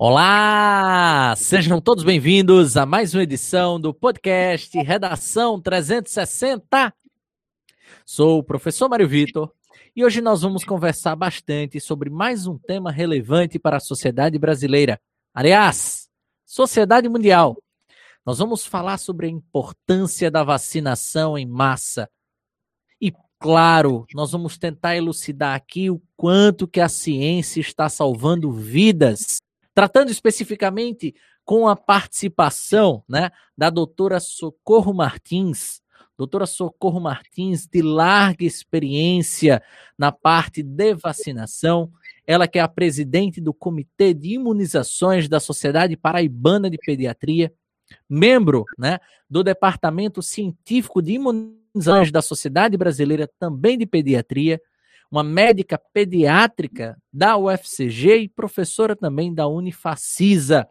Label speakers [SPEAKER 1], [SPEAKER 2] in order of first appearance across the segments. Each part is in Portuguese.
[SPEAKER 1] Olá! Sejam todos bem-vindos a mais uma edição do podcast Redação 360. Sou o professor Mário Vitor e hoje nós vamos conversar bastante sobre mais um tema relevante para a sociedade brasileira. Aliás, sociedade mundial. Nós vamos falar sobre a importância da vacinação em massa. E, claro, nós vamos tentar elucidar aqui o quanto que a ciência está salvando vidas tratando especificamente com a participação né, da doutora Socorro Martins, doutora Socorro Martins, de larga experiência na parte de vacinação, ela que é a presidente do Comitê de Imunizações da Sociedade Paraibana de Pediatria, membro né, do Departamento Científico de Imunizações da Sociedade Brasileira também de Pediatria, uma médica pediátrica da UFCG e professora também da Unifacisa.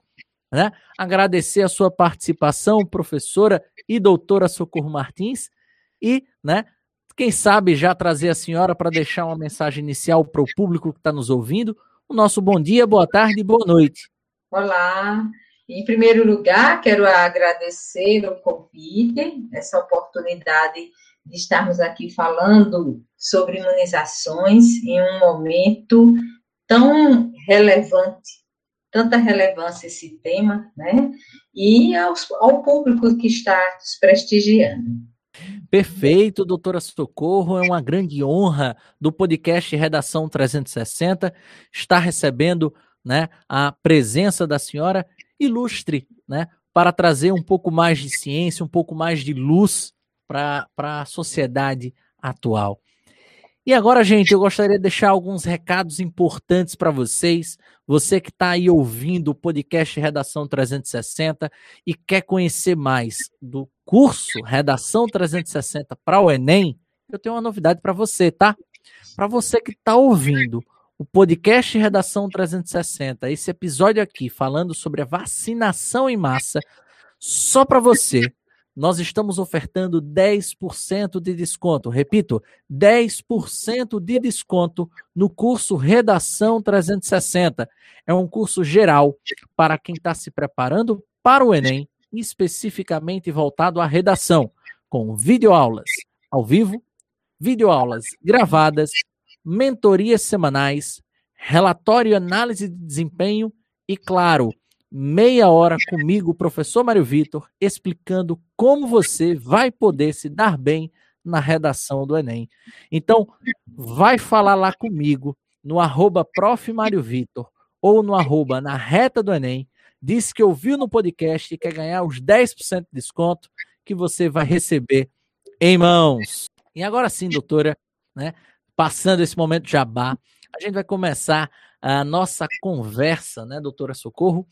[SPEAKER 1] Né? Agradecer a sua participação, professora e doutora Socorro Martins, e, né, quem sabe já trazer a senhora para deixar uma mensagem inicial para o público que está nos ouvindo. O nosso bom dia, boa tarde e boa noite.
[SPEAKER 2] Olá. Em primeiro lugar, quero agradecer o convite, essa oportunidade de estarmos aqui falando sobre imunizações em um momento tão relevante, tanta relevância esse tema, né? E aos, ao público que está nos prestigiando.
[SPEAKER 1] Perfeito, doutora Socorro. É uma grande honra do podcast Redação 360 estar recebendo né, a presença da senhora ilustre, né, para trazer um pouco mais de ciência, um pouco mais de luz para a sociedade atual. E agora, gente, eu gostaria de deixar alguns recados importantes para vocês. Você que está aí ouvindo o podcast Redação 360 e quer conhecer mais do curso Redação 360 para o Enem, eu tenho uma novidade para você, tá? Para você que está ouvindo o podcast Redação 360, esse episódio aqui falando sobre a vacinação em massa, só para você nós estamos ofertando 10% de desconto. Repito, 10% de desconto no curso Redação 360. É um curso geral para quem está se preparando para o Enem, especificamente voltado à redação, com videoaulas ao vivo, videoaulas gravadas, mentorias semanais, relatório e análise de desempenho e, claro, meia hora comigo, professor Mário Vitor, explicando como você vai poder se dar bem na redação do Enem. Então, vai falar lá comigo no arroba prof. Mário Vitor ou no arroba na reta do Enem, diz que ouviu no podcast e quer ganhar os 10% de desconto que você vai receber em mãos. E agora sim, doutora, né, passando esse momento jabá, a gente vai começar a nossa conversa, né, doutora Socorro,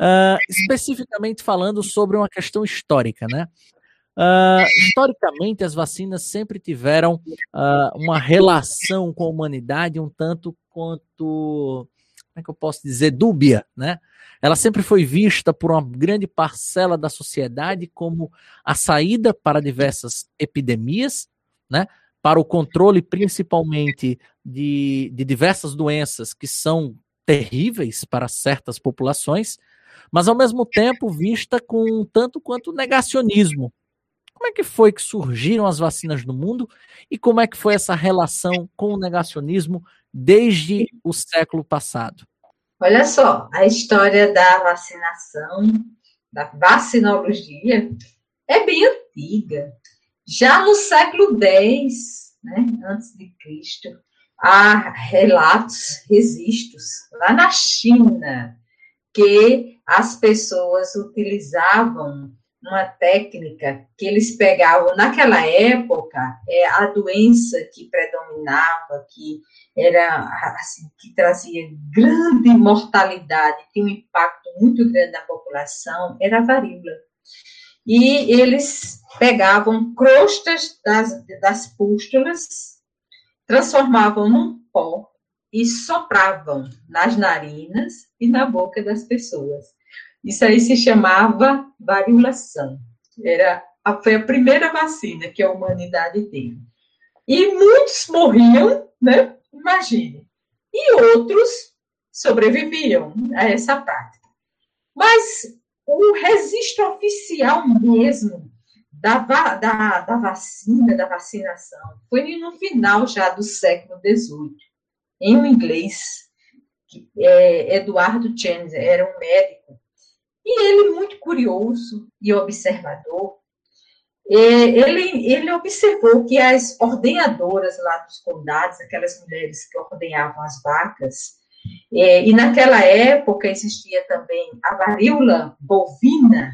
[SPEAKER 1] uh, especificamente falando sobre uma questão histórica, né? Uh, historicamente, as vacinas sempre tiveram uh, uma relação com a humanidade um tanto quanto, como é que eu posso dizer, dúbia, né? Ela sempre foi vista por uma grande parcela da sociedade como a saída para diversas epidemias, né? Para o controle, principalmente, de, de diversas doenças que são terríveis para certas populações, mas ao mesmo tempo vista com um tanto quanto negacionismo. Como é que foi que surgiram as vacinas no mundo e como é que foi essa relação com o negacionismo desde o século passado?
[SPEAKER 2] Olha só, a história da vacinação, da vacinologia, é bem antiga. Já no século X, né, antes de Cristo, há relatos, registros, lá na China, que as pessoas utilizavam uma técnica que eles pegavam. Naquela época é a doença que predominava que era assim que trazia grande mortalidade tinha um impacto muito grande na população era a varíola. E eles pegavam crostas das, das pústulas transformavam num pó e sopravam nas narinas e na boca das pessoas. Isso aí se chamava variolação. Era a, foi a primeira vacina que a humanidade teve. E muitos morriam, né? Imagine. E outros sobreviviam a essa prática. Mas o registro oficial mesmo da, da, da vacina, da vacinação, foi no final já do século XVIII, em um inglês, é, Eduardo James era um médico, e ele, muito curioso e observador, é, ele, ele observou que as ordenadoras lá dos condados, aquelas mulheres que ordenhavam as vacas, é, e naquela época existia também a varíola bovina,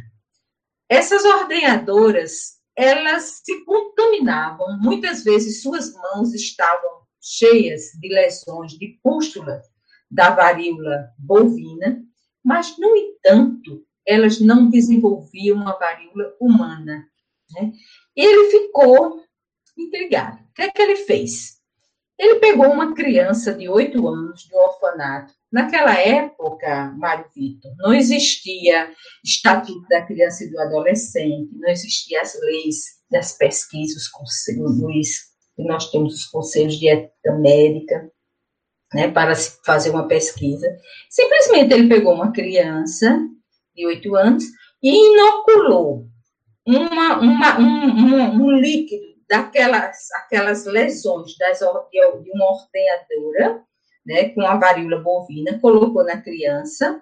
[SPEAKER 2] essas ordenadoras, elas se contaminavam, muitas vezes suas mãos estavam cheias de lesões, de pústula da varíola bovina, mas, no entanto, elas não desenvolviam a varíola humana. Né? Ele ficou intrigado. O que é que ele fez? Ele pegou uma criança de oito anos de um orfanato. Naquela época, Mário Vitor, não existia Estatuto da Criança e do Adolescente, não existiam as leis das pesquisas, os conselhos, nós temos os conselhos de ética médica, né, para fazer uma pesquisa. Simplesmente ele pegou uma criança de oito anos e inoculou uma, uma, um, um, um, líquido daquelas aquelas lesões das, de uma ordenadora, né, com a varíola bovina, colocou na criança.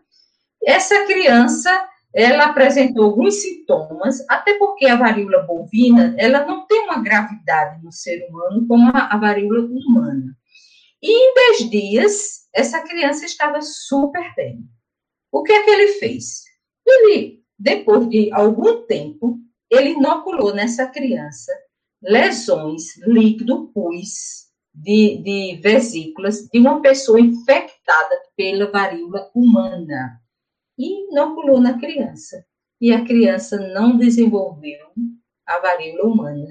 [SPEAKER 2] Essa criança, ela apresentou alguns sintomas, até porque a varíola bovina, ela não tem uma gravidade no ser humano como a, varíola humana. E em 10 dias, essa criança estava super bem. O que é que ele fez? Ele, depois de algum tempo, ele inoculou nessa criança lesões líquido pus de, de vesículas de uma pessoa infectada pela varíola humana e inoculou na criança. E a criança não desenvolveu a varíola humana,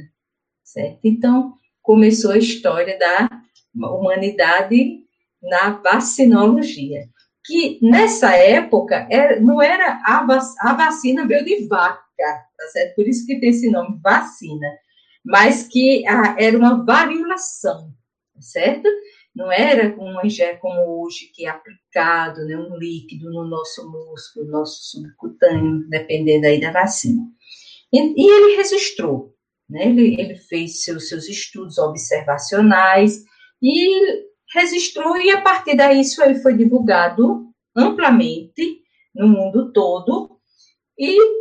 [SPEAKER 2] certo? Então, começou a história da humanidade na vacinologia. Que nessa época era, não era a, vac, a vacina veio de vaca, tá certo? Por isso que tem esse nome, vacina. Mas que a, era uma variolação, certo? Não era como, como hoje, que é aplicado né, um líquido no nosso músculo, no nosso subcutâneo, dependendo aí da vacina. E, e ele registrou, né? ele, ele fez seus, seus estudos observacionais, e registrou, e a partir daí isso aí foi divulgado amplamente no mundo todo, e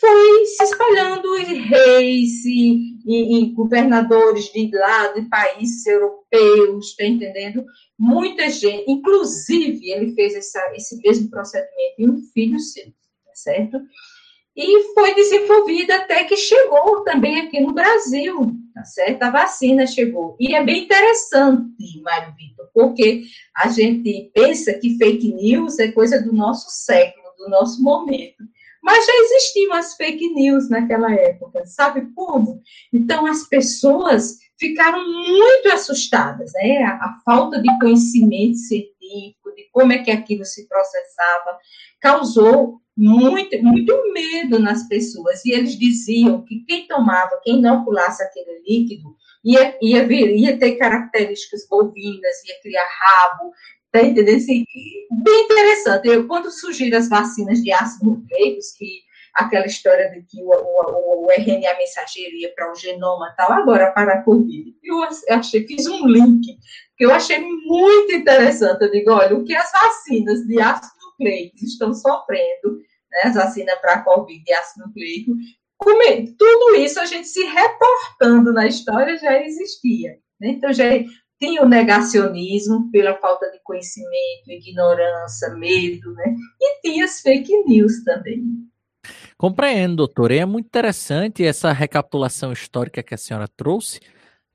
[SPEAKER 2] foi se espalhando em reis e, e, e, governadores de lá, de países europeus, está entendendo? Muita gente, inclusive ele fez essa, esse mesmo procedimento em um filho seu, tá certo? E foi desenvolvida até que chegou também aqui no Brasil, tá certo? A vacina chegou. E é bem interessante, Mário Vitor, porque a gente pensa que fake news é coisa do nosso século, do nosso momento. Mas já existiam as fake news naquela época, sabe como? Então as pessoas ficaram muito assustadas, né? A, a falta de conhecimento científico, de como é que aquilo se processava, causou muito, muito medo nas pessoas. E eles diziam que quem tomava, quem inoculasse aquele líquido, ia, ia, vir, ia ter características bovinas, ia criar rabo, tá entendendo? Assim, bem interessante. Eu, quando surgiram as vacinas de ácido nucleicos, que aquela história de que o, o, o RNA mensageiro ia para o genoma tal, agora para a Covid. Eu achei, fiz um link, que eu achei muito interessante. Eu digo, olha, o que as vacinas de ácido nucleicos estão sofrendo, né, as vacinas para a Covid e ácido nucleico, como, tudo isso a gente se reportando na história já existia. Né? Então, já tinha o negacionismo pela falta de conhecimento, ignorância, medo, né? E tinha as fake news também.
[SPEAKER 1] Compreendo, doutor. E é muito interessante essa recapitulação histórica que a senhora trouxe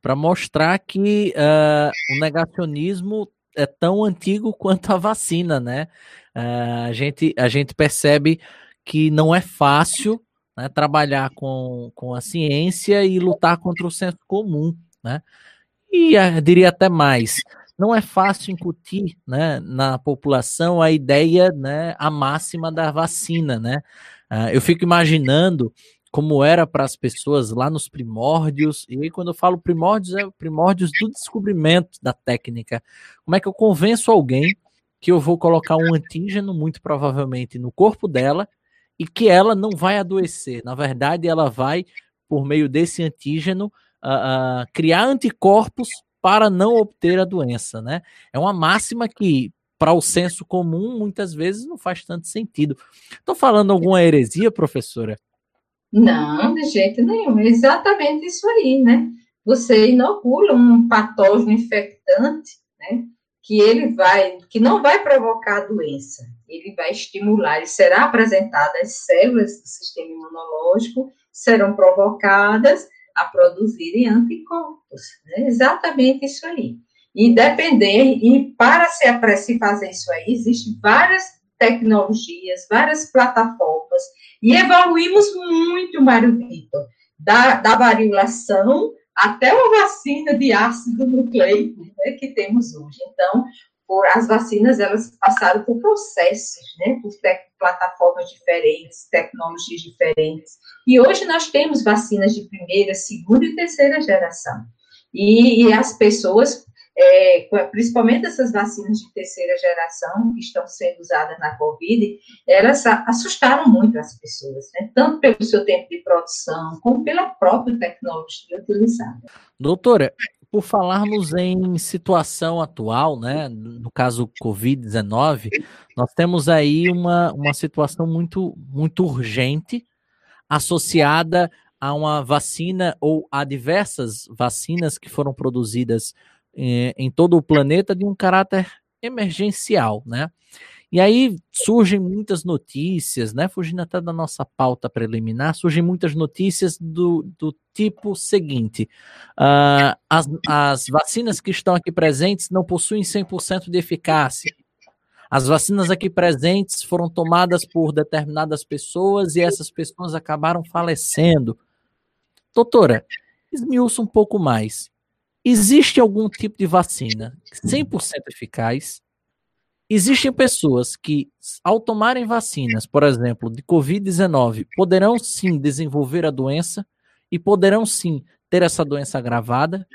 [SPEAKER 1] para mostrar que uh, o negacionismo é tão antigo quanto a vacina, né? Uh, a, gente, a gente percebe que não é fácil né, trabalhar com, com a ciência e lutar contra o senso comum, né? E uh, diria até mais, não é fácil incutir né, na população a ideia, né, a máxima da vacina, né? Uh, eu fico imaginando como era para as pessoas lá nos primórdios, e aí quando eu falo primórdios, é primórdios do descobrimento da técnica. Como é que eu convenço alguém que eu vou colocar um antígeno, muito provavelmente, no corpo dela, e que ela não vai adoecer. Na verdade, ela vai, por meio desse antígeno, uh, uh, criar anticorpos para não obter a doença, né? É uma máxima que, para o senso comum, muitas vezes não faz tanto sentido. Estou falando alguma heresia, professora?
[SPEAKER 2] Não, de jeito nenhum. É exatamente isso aí, né? Você inocula um patógeno infectante, né? Que ele vai, que não vai provocar a doença, ele vai estimular, e será apresentado as células do sistema imunológico, serão provocadas a produzirem anticorpos. Né? Exatamente isso aí. E depender, e para se, para se fazer isso aí, existem várias tecnologias, várias plataformas, e evoluímos muito, Mário Vitor, da, da variolação até uma vacina de ácido nucleico né, que temos hoje. Então, por, as vacinas, elas passaram por processos, né, por plataformas diferentes, tecnologias diferentes, e hoje nós temos vacinas de primeira, segunda e terceira geração. E, e as pessoas, é, principalmente essas vacinas de terceira geração que estão sendo usadas na Covid, elas assustaram muito as pessoas, né? tanto pelo seu tempo de produção, como pela própria tecnologia utilizada.
[SPEAKER 1] Doutora, por falarmos em situação atual, né, no caso Covid-19, nós temos aí uma, uma situação muito, muito urgente associada a uma vacina ou a diversas vacinas que foram produzidas eh, em todo o planeta de um caráter emergencial, né? E aí surgem muitas notícias, né? Fugindo até da nossa pauta preliminar, surgem muitas notícias do, do tipo seguinte: uh, as, as vacinas que estão aqui presentes não possuem 100% de eficácia. As vacinas aqui presentes foram tomadas por determinadas pessoas e essas pessoas acabaram falecendo. Doutora, esmiuça um pouco mais. Existe algum tipo de vacina 100% eficaz? Existem pessoas que, ao tomarem vacinas, por exemplo, de Covid-19, poderão sim desenvolver a doença e poderão sim ter essa doença agravada?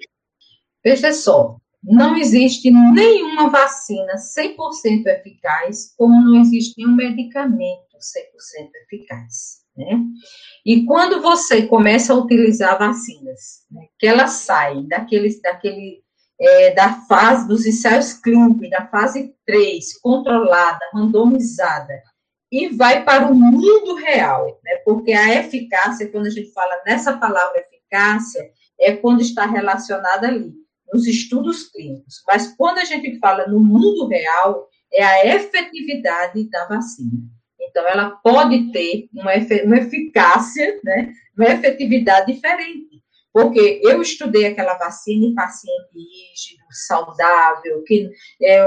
[SPEAKER 2] Veja só, não existe nenhuma vacina 100% eficaz, como não existe nenhum medicamento 100% eficaz. Né? E quando você começa a utilizar vacinas, né, que elas saem daquele, daquele, é, da fase dos ensaios clínicos, da fase 3, controlada, randomizada, e vai para o mundo real, né? porque a eficácia, quando a gente fala nessa palavra eficácia, é quando está relacionada ali nos estudos clínicos, mas quando a gente fala no mundo real, é a efetividade da vacina. Então, ela pode ter uma, eficácia, né, uma efetividade diferente. Porque eu estudei aquela vacina em paciente rígido, saudável, que é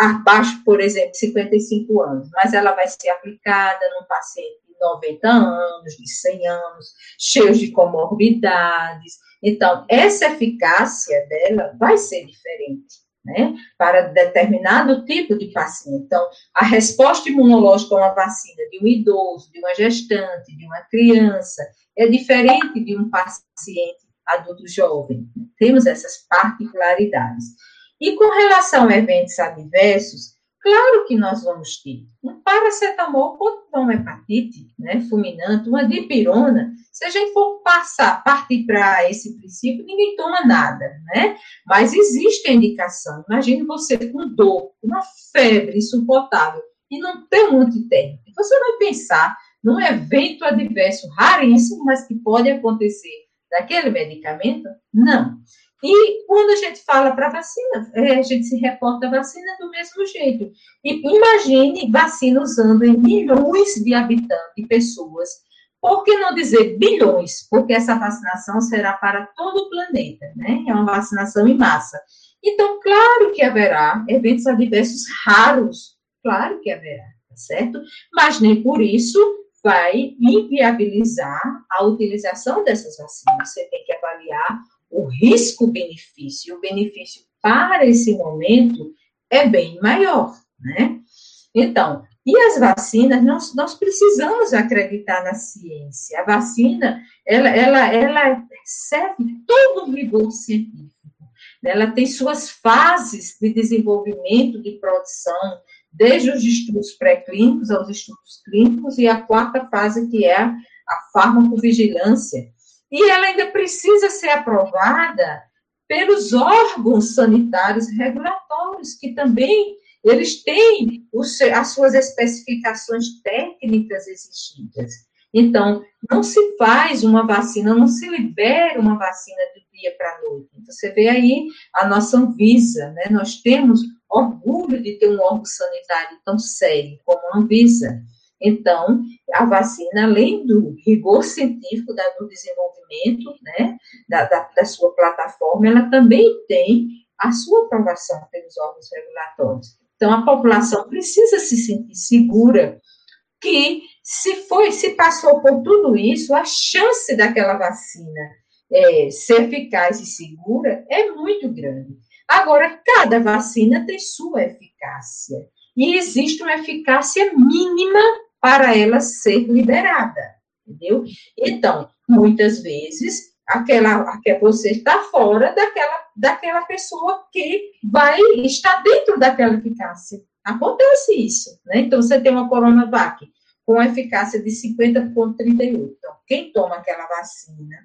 [SPEAKER 2] abaixo, por exemplo, de 55 anos, mas ela vai ser aplicada num paciente de 90 anos, de 100 anos, cheios de comorbidades, então, essa eficácia dela vai ser diferente. Né, para determinado tipo de paciente. Então, a resposta imunológica a uma vacina de um idoso, de uma gestante, de uma criança, é diferente de um paciente adulto jovem. Temos essas particularidades. E com relação a eventos adversos, claro que nós vamos ter. Um paracetamol pode dar uma hepatite né, fulminante, uma dipirona, se a gente for passar, partir para esse princípio, ninguém toma nada, né? Mas existe a indicação. Imagine você com dor, uma febre insuportável e não tem um antitérmico. Você vai pensar num evento adverso raríssimo, mas que pode acontecer daquele medicamento? Não. E quando a gente fala para vacina, é, a gente se reporta vacina do mesmo jeito. E imagine vacina usando em milhões de habitantes, de pessoas, por que não dizer bilhões? Porque essa vacinação será para todo o planeta, né? É uma vacinação em massa. Então, claro que haverá eventos adversos raros, claro que haverá, tá certo? Mas nem por isso vai inviabilizar a utilização dessas vacinas. Você tem que avaliar o risco-benefício. O benefício para esse momento é bem maior, né? Então, e as vacinas, nós, nós precisamos acreditar na ciência. A vacina, ela, ela, ela serve todo o rigor científico. Ela tem suas fases de desenvolvimento, de produção, desde os estudos pré-clínicos aos estudos clínicos, e a quarta fase, que é a farmacovigilância. E ela ainda precisa ser aprovada pelos órgãos sanitários regulatórios, que também eles têm os, as suas especificações técnicas exigidas. Então, não se faz uma vacina, não se libera uma vacina do dia para noite. Você vê aí a nossa Anvisa, né? Nós temos orgulho de ter um órgão sanitário tão sério como a Anvisa. Então, a vacina, além do rigor científico da, do desenvolvimento, né, da, da, da sua plataforma, ela também tem a sua aprovação pelos órgãos regulatórios. Então, a população precisa se sentir segura que se foi, se passou por tudo isso, a chance daquela vacina é, ser eficaz e segura é muito grande. Agora, cada vacina tem sua eficácia. E existe uma eficácia mínima para ela ser liberada, entendeu? Então, muitas vezes, aquela, aquela você está fora daquela, daquela pessoa que vai estar dentro daquela eficácia. Acontece isso, né? Então, você tem uma Coronavac com eficácia de 50,38. Então, quem toma aquela vacina,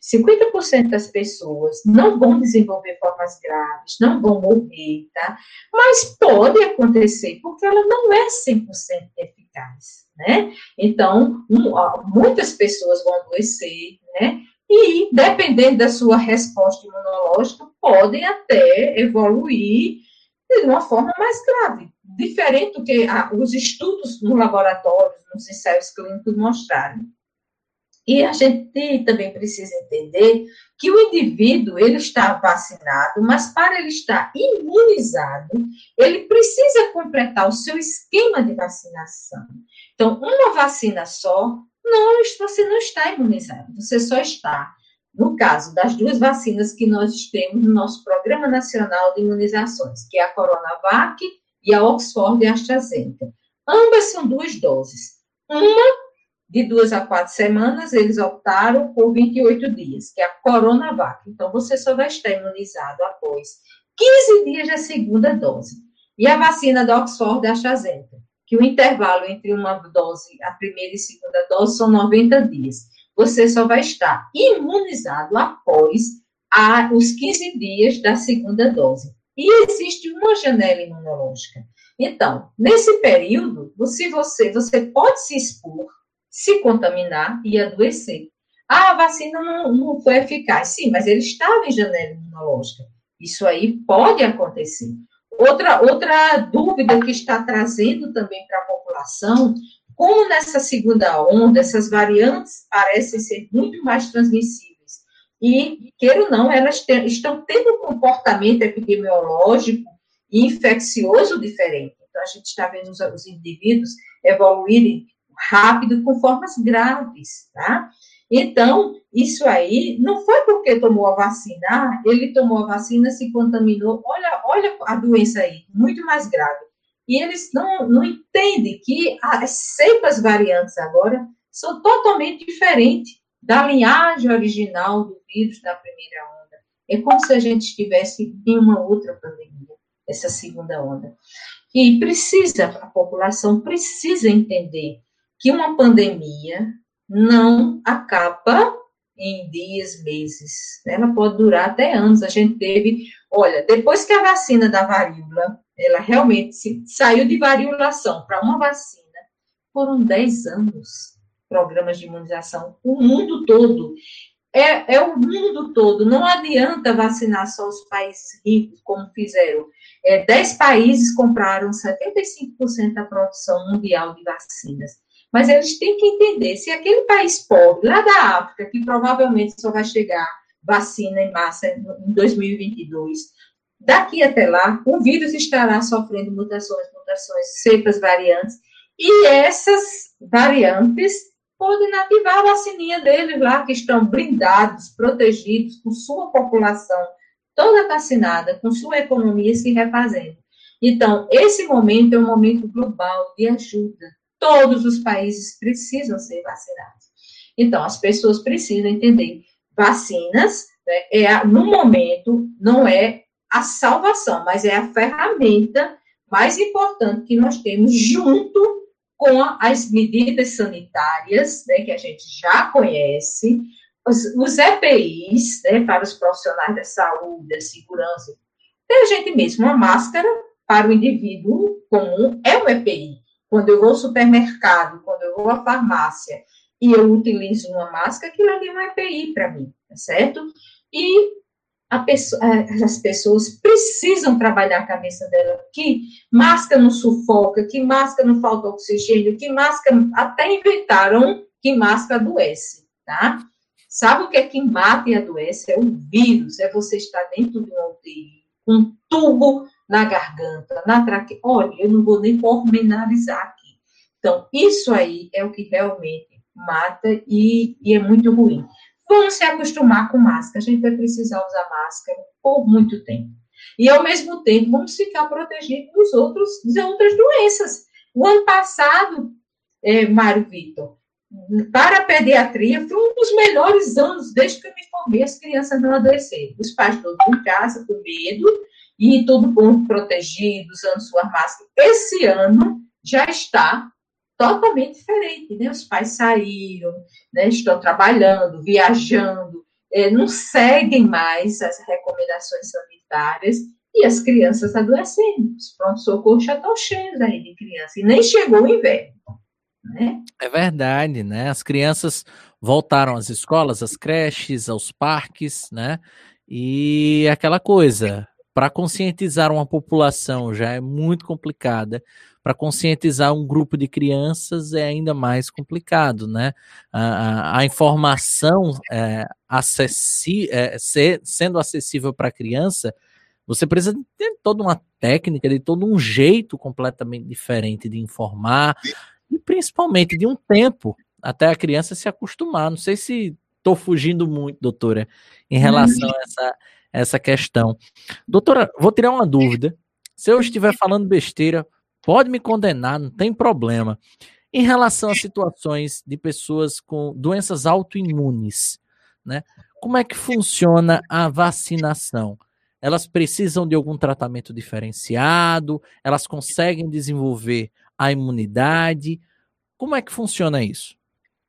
[SPEAKER 2] 50% das pessoas não vão desenvolver formas graves, não vão morrer, tá? Mas pode acontecer, porque ela não é 100% eficaz, né? Então, muitas pessoas vão adoecer, né? E, dependendo da sua resposta imunológica, podem até evoluir de uma forma mais grave diferente do que a, os estudos no laboratório, nos ensaios clínicos mostraram. E a gente também precisa entender que o indivíduo, ele está vacinado, mas para ele estar imunizado, ele precisa completar o seu esquema de vacinação. Então, uma vacina só, não, você não está imunizado, você só está. No caso das duas vacinas que nós temos no nosso Programa Nacional de Imunizações, que é a Coronavac e a Oxford e a AstraZeneca. Ambas são duas doses. Uma de duas a quatro semanas, eles optaram por 28 dias, que é a Coronavac. Então, você só vai estar imunizado após 15 dias da segunda dose. E a vacina da Oxford e a AstraZeneca, que o intervalo entre uma dose, a primeira e segunda dose, são 90 dias. Você só vai estar imunizado após a, os 15 dias da segunda dose. E existe uma janela imunológica. Então, nesse período, se você, você pode se expor, se contaminar e adoecer. Ah, a vacina não, não foi eficaz. Sim, mas ele estava em janela imunológica. Isso aí pode acontecer. Outra, outra dúvida que está trazendo também para a população, como nessa segunda onda, essas variantes parecem ser muito mais transmissíveis e, queira ou não, elas te, estão tendo um comportamento epidemiológico e infeccioso diferente. Então, a gente está vendo os, os indivíduos evoluírem rápido com formas graves, tá? Então, isso aí não foi porque tomou a vacina, ah, ele tomou a vacina, se contaminou, olha, olha a doença aí, muito mais grave. E eles não, não entendem que as cepas variantes agora são totalmente diferentes da linhagem original do vírus da primeira onda. É como se a gente estivesse em uma outra pandemia, essa segunda onda. E precisa, a população precisa entender que uma pandemia não acaba em dias, meses. Ela pode durar até anos. A gente teve, olha, depois que a vacina da varíola, ela realmente saiu de variolação para uma vacina, foram 10 anos programas de imunização, o mundo todo. É, é o mundo todo. Não adianta vacinar só os países ricos, como fizeram. É, 10 países compraram 75% da produção mundial de vacinas. Mas eles têm que entender, se aquele país pobre, lá da África, que provavelmente só vai chegar vacina em massa em 2022, daqui até lá, o vírus estará sofrendo mutações, mutações, cepas variantes, e essas variantes podem ativar a vacininha deles lá, que estão blindados, protegidos, com sua população toda vacinada, com sua economia se refazendo. Então, esse momento é um momento global de ajuda. Todos os países precisam ser vacinados. Então, as pessoas precisam entender. Vacinas, né, é, no momento, não é a salvação, mas é a ferramenta mais importante que nós temos junto com as medidas sanitárias, né, que a gente já conhece, os, os EPIs, né, para os profissionais da saúde, da segurança, tem a gente mesmo, uma máscara para o indivíduo comum é um EPI. Quando eu vou ao supermercado, quando eu vou à farmácia e eu utilizo uma máscara, aquilo ali é um EPI para mim, tá certo? E pessoa, as pessoas precisam trabalhar a cabeça dela, que máscara não sufoca, que máscara não falta oxigênio, que máscara, até inventaram que máscara adoece, tá? Sabe o que é que mata e adoece? É o vírus, é você estar dentro de com um tubo na garganta, na traqueia. Olha, eu não vou nem pormenorizar aqui. Então, isso aí é o que realmente mata e, e é muito ruim. Vamos se acostumar com máscara. A gente vai precisar usar máscara por muito tempo. E, ao mesmo tempo, vamos ficar protegidos dos outros, das outras doenças. O ano passado, é, Mário Vitor, para a pediatria, foi um dos melhores anos desde que eu me formei, as crianças não adoeceram. Os pais todos em casa, com medo, e todo mundo protegido, usando sua máscara. Esse ano já está totalmente diferente, né? Os pais saíram, né? estão trabalhando, viajando, é, não seguem mais as recomendações sanitárias e as crianças adoecendo. Os pronto-socorros já estão cheios aí de crianças, e nem chegou o inverno. Né?
[SPEAKER 1] É verdade, né? As crianças voltaram às escolas, às creches, aos parques, né? E aquela coisa, para conscientizar uma população já é muito complicada. Para conscientizar um grupo de crianças é ainda mais complicado, né? A, a, a informação é, acessi é, ser, sendo acessível para a criança, você precisa ter toda uma técnica, de todo um jeito completamente diferente de informar, e principalmente de um tempo até a criança se acostumar. Não sei se estou fugindo muito, doutora, em relação a essa, essa questão. Doutora, vou tirar uma dúvida. Se eu estiver falando besteira, pode me condenar, não tem problema. Em relação a situações de pessoas com doenças autoimunes, né? Como é que funciona a vacinação? Elas precisam de algum tratamento diferenciado? Elas conseguem desenvolver a imunidade? Como é que funciona isso?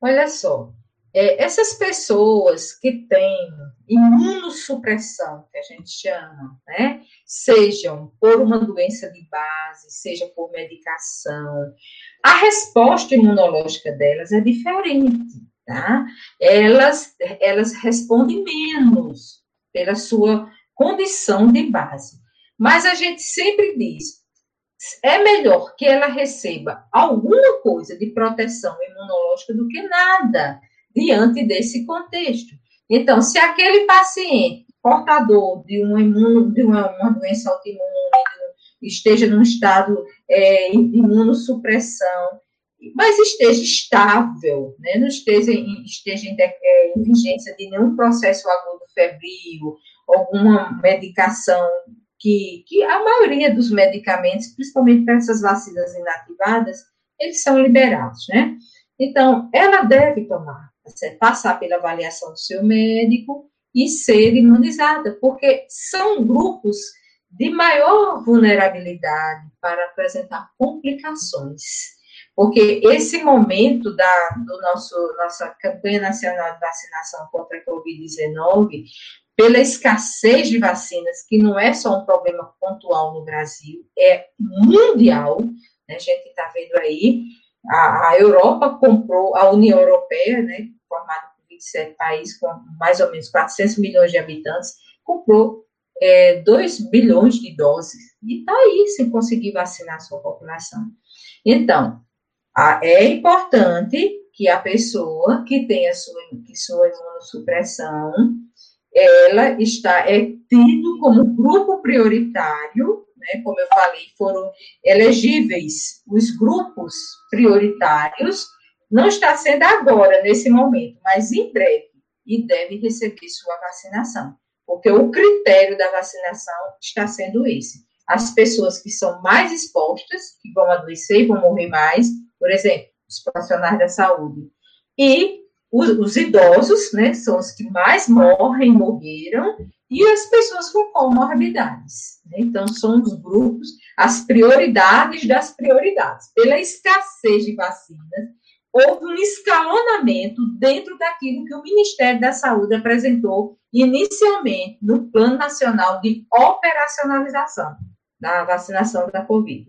[SPEAKER 2] Olha só, é, essas pessoas que têm imunossupressão, que a gente chama, né? Sejam por uma doença de base, seja por medicação, a resposta imunológica delas é diferente, tá? Elas, elas respondem menos pela sua condição de base. Mas a gente sempre diz, é melhor que ela receba alguma coisa de proteção imunológica do que nada diante desse contexto. Então, se aquele paciente portador de uma, imuno, de uma, uma doença autoimune, esteja num estado é, de imunossupressão, mas esteja estável, né? não esteja, esteja em, é, em vigência de nenhum processo agudo febril, alguma medicação que, que a maioria dos medicamentos, principalmente para essas vacinas inativadas, eles são liberados, né? Então, ela deve tomar passar pela avaliação do seu médico e ser imunizada, porque são grupos de maior vulnerabilidade para apresentar complicações. Porque esse momento da do nosso, nossa campanha nacional de vacinação contra a Covid-19, pela escassez de vacinas, que não é só um problema pontual no Brasil, é mundial, né? a gente está vendo aí, a, a, Europa comprou, a União Europeia, né, formada por 27 países, com mais ou menos 400 milhões de habitantes, comprou é, 2 bilhões de doses e está aí sem conseguir vacinar a sua população. Então, a, é importante que a pessoa que tem a sua, que sua imunossupressão, ela está, é tido como grupo prioritário né, como eu falei, foram elegíveis os grupos prioritários, não está sendo agora, nesse momento, mas em breve, e deve receber sua vacinação, porque o critério da vacinação está sendo esse. As pessoas que são mais expostas, que vão adoecer e vão morrer mais, por exemplo, os profissionais da saúde, e os, os, idosos, né, são os que mais morrem, morreram, e as pessoas com comorbidades. Né? Então, são os grupos, as prioridades das prioridades. Pela escassez de vacinas, houve um escalonamento dentro daquilo que o Ministério da Saúde apresentou inicialmente no Plano Nacional de Operacionalização da Vacinação da Covid.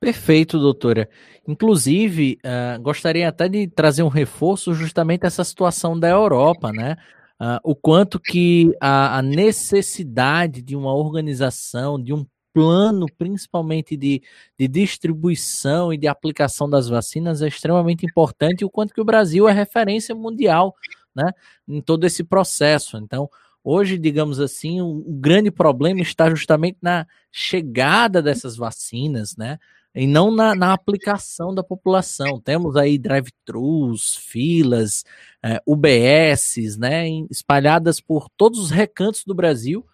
[SPEAKER 1] Perfeito, doutora. Inclusive, uh, gostaria até de trazer um reforço justamente essa situação da Europa, né? Uh, o quanto que a, a, necessidade de uma organização, de um plano, principalmente de, de distribuição e de aplicação das vacinas, é extremamente importante, e o quanto que o Brasil é referência mundial, né? Em todo esse processo. Então, Hoje, digamos assim, o, o, grande problema está justamente na chegada dessas vacinas, né? E não na, na aplicação da população. Temos aí drive-thrus, filas, é, UBSs, né, espalhadas por todos os recantos do Brasil,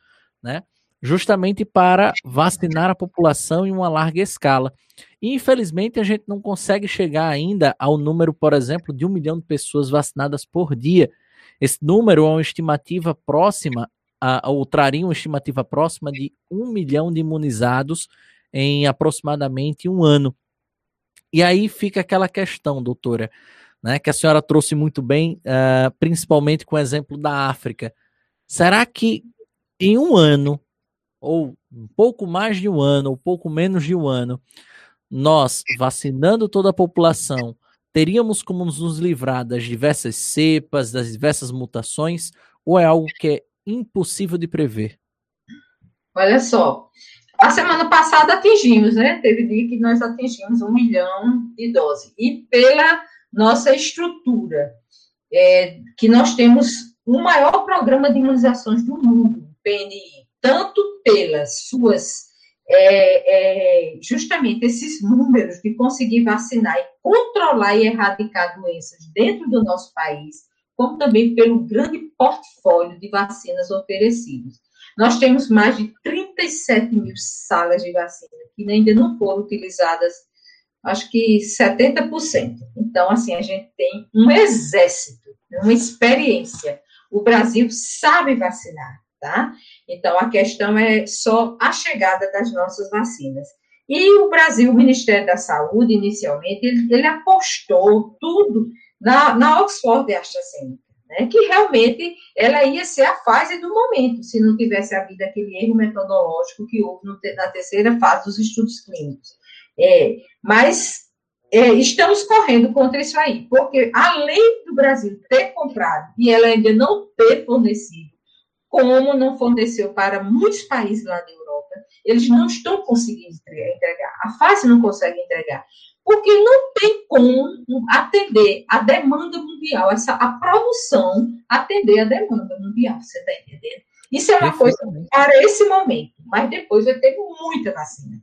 [SPEAKER 1] né, justamente para vacinar a população em uma larga escala. E, infelizmente, a gente não consegue chegar ainda ao número, por exemplo, de um milhão de pessoas vacinadas por dia. Esse número é uma estimativa próxima, a, ou traria uma estimativa próxima de um milhão de imunizados em aproximadamente um ano. E aí fica aquela questão, doutora, né, que a senhora trouxe muito bem, uh, principalmente com o exemplo da África. Será que em um ano, ou um pouco mais de um ano, ou pouco menos de um ano, nós, vacinando toda a população, teríamos como nos livrar das diversas cepas, das diversas mutações, ou é algo que é impossível de prever?
[SPEAKER 2] Olha só, a semana passada atingimos, né? Teve dia que nós atingimos um milhão de doses. E pela nossa estrutura, é, que nós temos o maior programa de imunizações do mundo, PNI, tanto pelas suas, é, é, justamente esses números de conseguir vacinar e controlar e erradicar doenças dentro do nosso país, como também pelo grande portfólio de vacinas oferecidas. Nós temos mais de 37 mil salas de vacina que ainda não foram utilizadas, acho que 70%. Então, assim, a gente tem um exército, uma experiência. O Brasil sabe vacinar, tá? Então, a questão é só a chegada das nossas vacinas. E o Brasil, o Ministério da Saúde, inicialmente, ele, ele apostou tudo na, na Oxford AstraZeneca né, que realmente ela ia ser a fase do momento, se não tivesse havido aquele erro metodológico que houve no, na terceira fase dos estudos clínicos. É, mas é, estamos correndo contra isso aí, porque além do Brasil ter comprado e ela ainda não ter fornecido, como não forneceu para muitos países lá da Europa, eles não estão conseguindo entregar. A fase não consegue entregar porque não tem como atender a demanda mundial, essa, a produção atender a demanda mundial, você está entendendo? Isso é uma coisa para esse momento, mas depois vai ter muita vacina.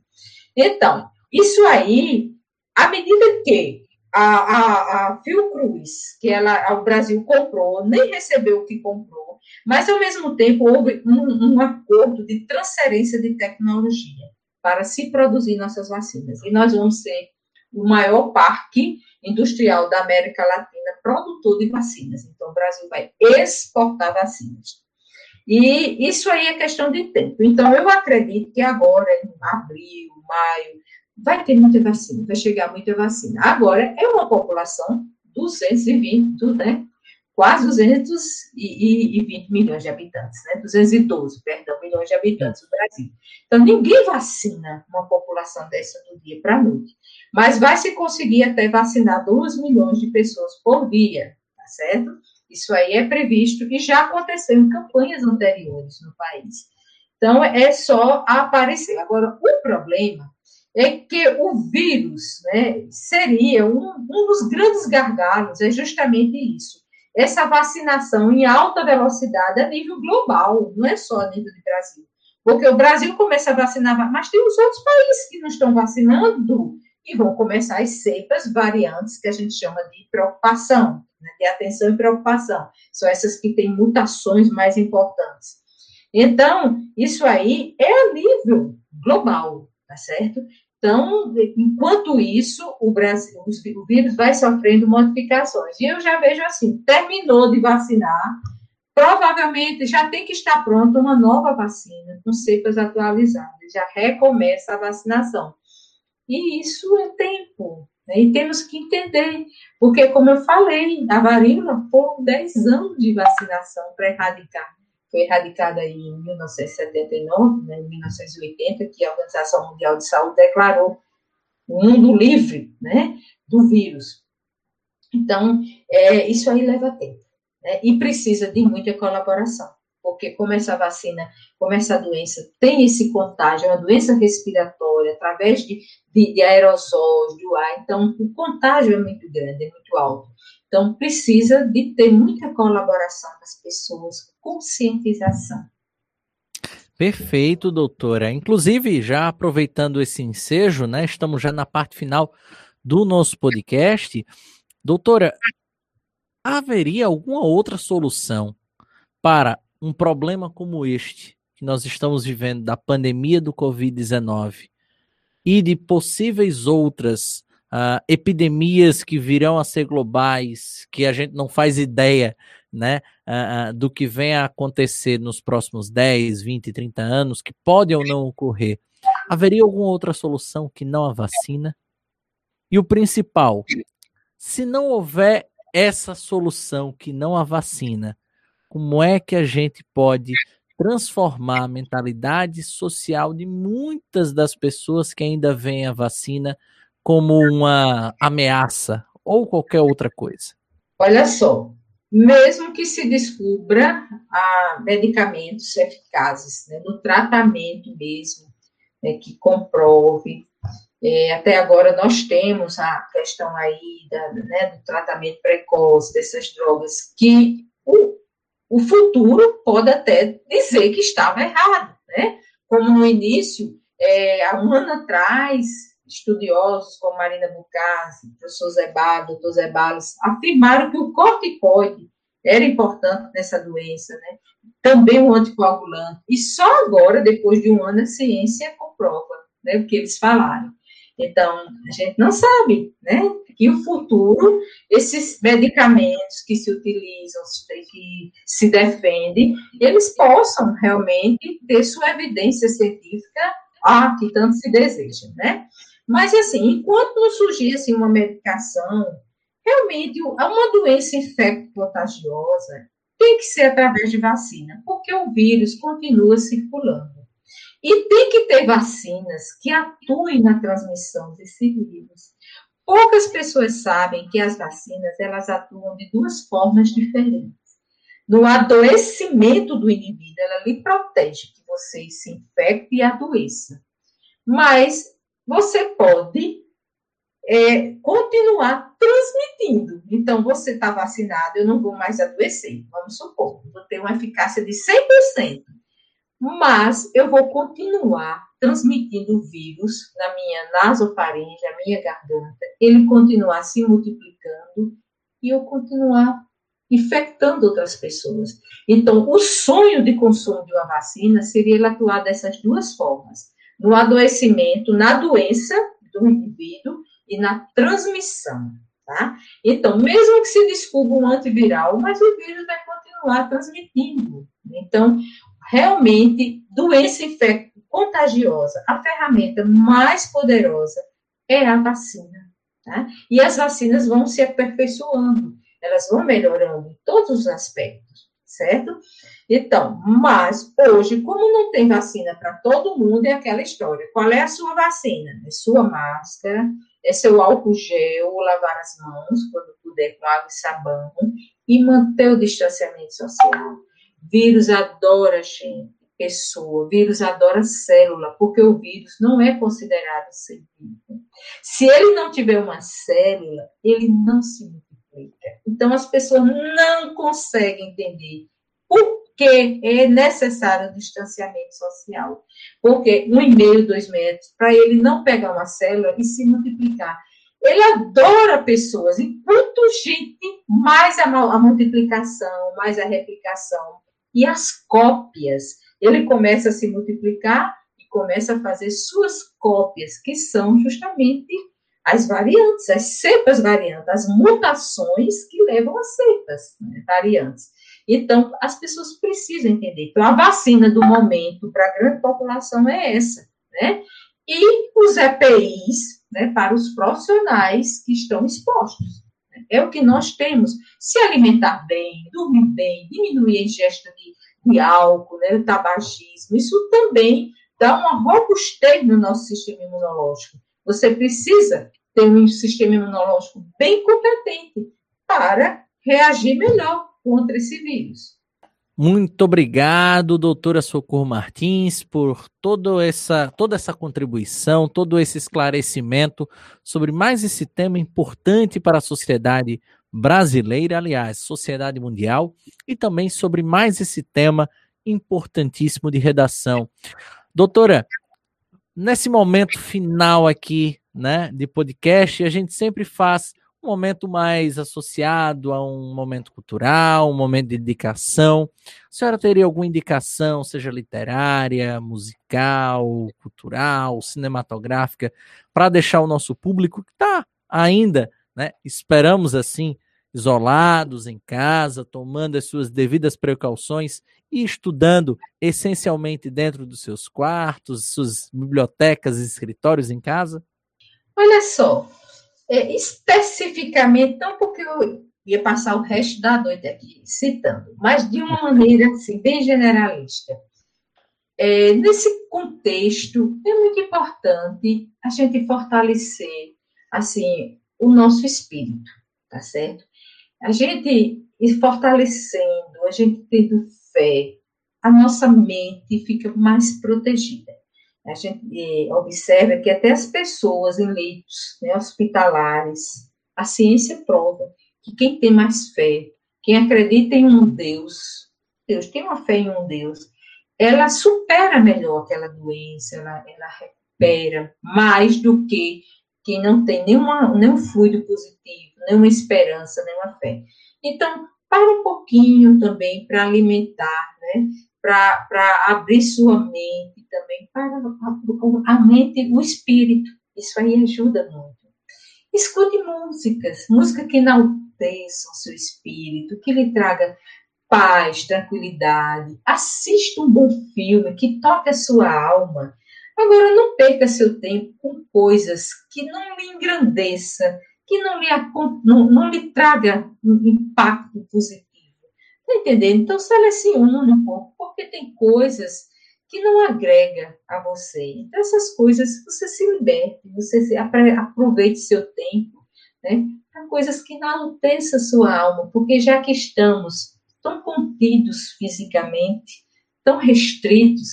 [SPEAKER 2] Então, isso aí, à medida que a, a, a Fiocruz, que ela, o Brasil comprou, nem recebeu o que comprou, mas ao mesmo tempo houve um, um acordo de transferência de tecnologia para se produzir nossas vacinas. E nós vamos ser o maior parque industrial da América Latina produtor de vacinas. Então, o Brasil vai exportar vacinas. E isso aí é questão de tempo. Então, eu acredito que agora, em abril, maio, vai ter muita vacina, vai chegar muita vacina. Agora, é uma população 220, né? Quase 220 milhões de habitantes, né? 212, perdão, milhões de habitantes no Brasil. Então, ninguém vacina uma população dessa do dia para a noite. Mas vai se conseguir até vacinar 2 milhões de pessoas por dia, tá certo? Isso aí é previsto e já aconteceu em campanhas anteriores no país. Então, é só aparecer. Agora, o problema é que o vírus né, seria um, um dos grandes gargalos, é justamente isso essa vacinação em alta velocidade a nível global, não é só a nível do Brasil. Porque o Brasil começa a vacinar, mas tem os outros países que não estão vacinando e vão começar as cepas variantes que a gente chama de preocupação, né, de atenção e preocupação. São essas que têm mutações mais importantes. Então, isso aí é a nível global, tá certo? Então, enquanto isso, o, Brasil, o vírus vai sofrendo modificações. E eu já vejo assim, terminou de vacinar, provavelmente já tem que estar pronta uma nova vacina, com cepas atualizadas, já recomeça a vacinação. E isso é tempo, né? e temos que entender, porque, como eu falei, a varíola foram 10 anos de vacinação para erradicar foi erradicada em 1979, né, em 1980, que a Organização Mundial de Saúde declarou o mundo livre né, do vírus. Então, é, isso aí leva tempo. Né, e precisa de muita colaboração, porque como essa vacina, como essa doença tem esse contágio, é uma doença respiratória, através de, de, de aerosóis, do ar, então o contágio é muito grande, é muito alto. Então, precisa de ter muita colaboração das pessoas, conscientização.
[SPEAKER 1] Perfeito, doutora. Inclusive, já aproveitando esse ensejo, né, estamos já na parte final do nosso podcast. Doutora, haveria alguma outra solução para um problema como este que nós estamos vivendo da pandemia do Covid-19 e de possíveis outras uh, epidemias que virão a ser globais, que a gente não faz ideia né, uh, uh, do que vem a acontecer nos próximos 10, 20, 30 anos, que pode ou não ocorrer, haveria alguma outra solução que não a vacina? E o principal, se não houver essa solução que não a vacina, como é que a gente pode transformar a mentalidade social de muitas das pessoas que ainda veem a vacina como uma ameaça ou qualquer outra coisa?
[SPEAKER 2] Olha só, mesmo que se descubra ah, medicamentos eficazes né, no tratamento mesmo, né, que comprove. É, até agora nós temos a questão aí da, né, do tratamento precoce dessas drogas, que o, o futuro pode até dizer que estava errado, né? Como no início, é, há um ano atrás, estudiosos como Marina Bucassi, professor Zebá, doutor Zebalos, afirmaram que o corticoide era importante nessa doença, né? Também o anticoagulante. E só agora, depois de um ano, a ciência comprova né, o que eles falaram. Então, a gente não sabe, né? Que o futuro, esses medicamentos que se utilizam, que se defendem, eles possam realmente ter sua evidência científica, ah, que tanto se deseja, né? Mas, assim, enquanto não surgir assim, uma medicação, realmente, uma doença infecto-contagiosa tem que ser através de vacina, porque o vírus continua circulando. E tem que ter vacinas que atuem na transmissão desse vírus. Poucas pessoas sabem que as vacinas elas atuam de duas formas diferentes. No adoecimento do indivíduo, ela lhe protege que você se infecte e adoeça. Mas você pode é, continuar transmitindo. Então, você está vacinado, eu não vou mais adoecer, vamos supor, vou ter uma eficácia de 100%, mas eu vou continuar transmitindo vírus na minha nasofaringe, na minha garganta, ele continuar se multiplicando e eu continuar infectando outras pessoas. Então, o sonho de consumo de uma vacina seria ele atuar dessas duas formas no adoecimento, na doença do indivíduo e na transmissão, tá? Então, mesmo que se descubra um antiviral, mas o vírus vai continuar transmitindo. Então, realmente, doença infecto contagiosa, a ferramenta mais poderosa é a vacina, tá? E as vacinas vão se aperfeiçoando, elas vão melhorando em todos os aspectos, certo? Então, mas hoje, como não tem vacina para todo mundo, é aquela história. Qual é a sua vacina? É sua máscara, é seu álcool gel, lavar as mãos quando puder com água e sabão e manter o distanciamento social. Vírus adora gente, pessoa. Vírus adora célula, porque o vírus não é considerado ser vivo. Se ele não tiver uma célula, ele não se multiplica. Então as pessoas não conseguem entender por que é necessário o distanciamento social. Porque um e meio, dois metros, para ele não pegar uma célula e se multiplicar. Ele adora pessoas, e quanto gente, mais a, a multiplicação, mais a replicação e as cópias. Ele começa a se multiplicar, e começa a fazer suas cópias, que são justamente as variantes, as cepas variantes, as mutações que levam a cepas né, variantes. Então, as pessoas precisam entender. Então, a vacina do momento para a grande população é essa, né? E os EPIs, né, para os profissionais que estão expostos. Né? É o que nós temos. Se alimentar bem, dormir bem, diminuir a ingesta de, de álcool, né, o tabagismo, isso também dá uma robustez no nosso sistema imunológico. Você precisa ter um sistema imunológico bem competente para reagir melhor contra esse vírus.
[SPEAKER 1] Muito obrigado, doutora Socorro Martins, por toda essa, toda essa contribuição, todo esse esclarecimento sobre mais esse tema importante para a sociedade brasileira, aliás, sociedade mundial, e também sobre mais esse tema importantíssimo de redação. Doutora, nesse momento final aqui né, de podcast, a gente sempre faz um momento mais associado a um momento cultural, um momento de indicação. A senhora teria alguma indicação, seja literária, musical, cultural, cinematográfica, para deixar o nosso público que está ainda, né, esperamos assim, isolados em casa, tomando as suas devidas precauções e estudando essencialmente dentro dos seus quartos, suas bibliotecas e escritórios em casa?
[SPEAKER 2] Olha só, é, especificamente, não porque eu ia passar o resto da noite aqui citando, mas de uma maneira assim, bem generalista. É, nesse contexto, é muito importante a gente fortalecer assim o nosso espírito, tá certo? A gente fortalecendo, a gente tendo fé, a nossa mente fica mais protegida a gente eh, observa que até as pessoas em leitos né, hospitalares, a ciência prova que quem tem mais fé, quem acredita em um Deus, Deus tem uma fé em um Deus, ela supera melhor aquela doença, ela, ela recupera mais do que quem não tem nenhuma, nenhum fluido positivo, nenhuma esperança, nenhuma fé. Então, para um pouquinho também para alimentar, né? Para abrir sua mente também, para a, mente, o espírito. Isso aí ajuda muito. Escute músicas, música que enalteçam seu espírito, que lhe traga paz, tranquilidade. Assista um bom filme que toque a sua alma. Agora, não perca seu tempo com coisas que não lhe engrandeça, que não lhe, não, não lhe traga um impacto positivo. Tá entendendo? Então, selecione um pouco, porque tem coisas que não agrega a você. Então, essas coisas, você se liberte, você se, aproveite seu tempo, né? Para coisas que não a sua alma, porque já que estamos tão contidos fisicamente, tão restritos,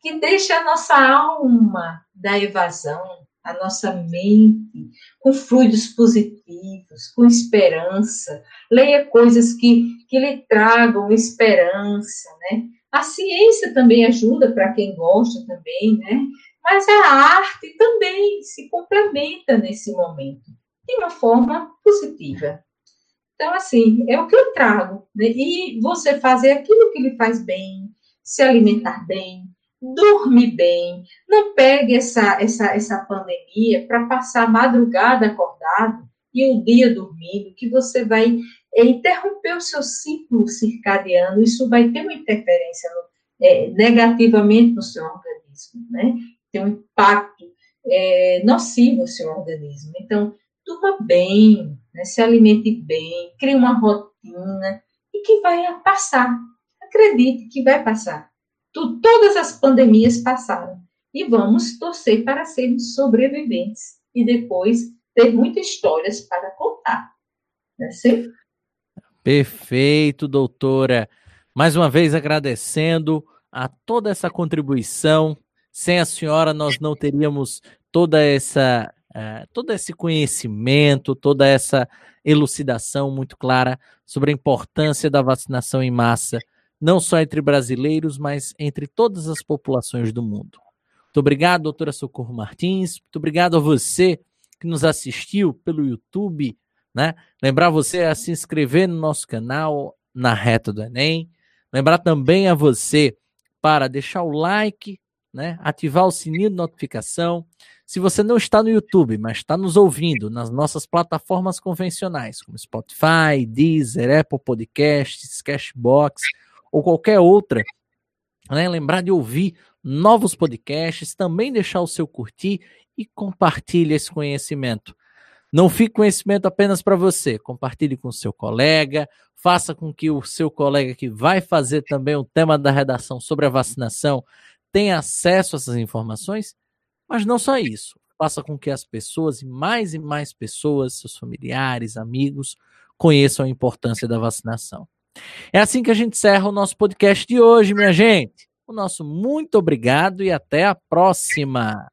[SPEAKER 2] que deixa a nossa alma da evasão, a nossa mente com fluidos positivos, com esperança. Leia coisas que, que lhe tragam esperança, né? A ciência também ajuda para quem gosta também, né? Mas a arte também se complementa nesse momento de uma forma positiva. Então, assim, é o que eu trago. Né? E você fazer aquilo que lhe faz bem, se alimentar bem, dorme bem, não pegue essa, essa, essa pandemia para passar a madrugada acordado e o dia dormindo, que você vai é, interromper o seu ciclo circadiano, isso vai ter uma interferência é, negativamente no seu organismo, né? Tem um impacto é, nocivo no seu organismo. Então, durma bem, né? se alimente bem, crie uma rotina e que vai passar. Acredite que vai passar tu, todas as pandemias passaram. E vamos torcer para sermos sobreviventes e depois ter muitas histórias para contar. Não é assim?
[SPEAKER 1] Perfeito, doutora. Mais uma vez agradecendo a toda essa contribuição. Sem a senhora, nós não teríamos toda essa, uh, todo esse conhecimento, toda essa elucidação muito clara sobre a importância da vacinação em massa não só entre brasileiros, mas entre todas as populações do mundo. Muito obrigado, doutora Socorro Martins. Muito obrigado a você que nos assistiu pelo YouTube. Né? Lembrar você a se inscrever no nosso canal na reta do Enem. Lembrar também a você para deixar o like né? Ativar o sininho de notificação. Se você não está no YouTube, mas está nos ouvindo nas nossas plataformas convencionais, como Spotify, Deezer, Apple Podcasts, Cashbox ou qualquer outra, né? Lembrar de ouvir novos podcasts, também deixar o seu curtir e compartilhe esse conhecimento. Não fique conhecimento apenas para você, compartilhe com o seu colega, faça com que o seu colega que vai fazer também o tema da redação sobre a vacinação tenha acesso a essas informações, mas não só isso. Faça com que as pessoas, e mais e mais pessoas, seus familiares, amigos, conheçam a importância da vacinação. É assim que a gente encerra o nosso podcast de hoje, minha gente. O nosso muito obrigado e até a próxima.